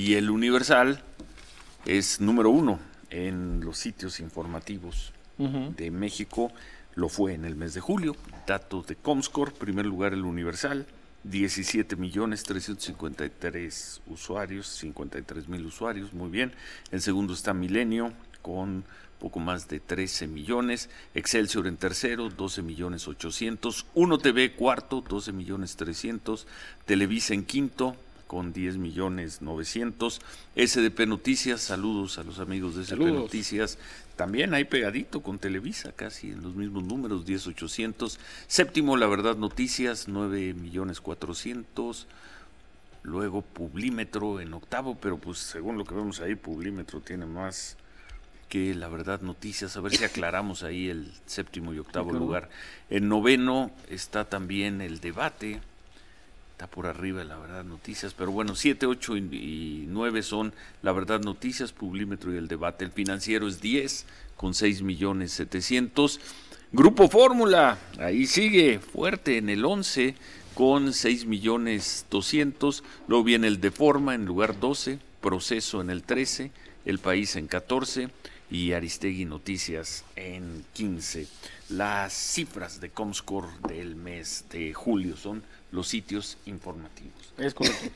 Y el Universal es número uno en los sitios informativos de México. Lo fue en el mes de julio. Datos de Comscore, primer lugar el Universal, 17 millones 353 usuarios, 53 mil usuarios, muy bien. En segundo está Milenio con poco más de 13 millones, Excelsior en tercero, 12 millones 800, Uno TV cuarto, 12 millones 300, Televisa en quinto, con 10 millones 900. SDP Noticias, saludos a los amigos de SDP Noticias. También hay pegadito con Televisa, casi en los mismos números, 10 800. Séptimo, La Verdad Noticias, 9 millones 400. Luego Publímetro en octavo, pero pues según lo que vemos ahí, Publímetro tiene más que La Verdad Noticias. A ver si aclaramos ahí el séptimo y octavo lugar. En noveno está también el debate está por arriba la verdad noticias, pero bueno, 7, 8 y 9 son la verdad noticias, Publímetro y el debate. El financiero es 10 con 6 millones 700. Grupo Fórmula, ahí sigue fuerte en el 11 con 6 millones 200. Luego viene el Deforma en lugar 12, Proceso en el 13, El País en 14 y Aristegui Noticias en 15. Las cifras de Comscore del mes de julio son los sitios informativos. Es correcto.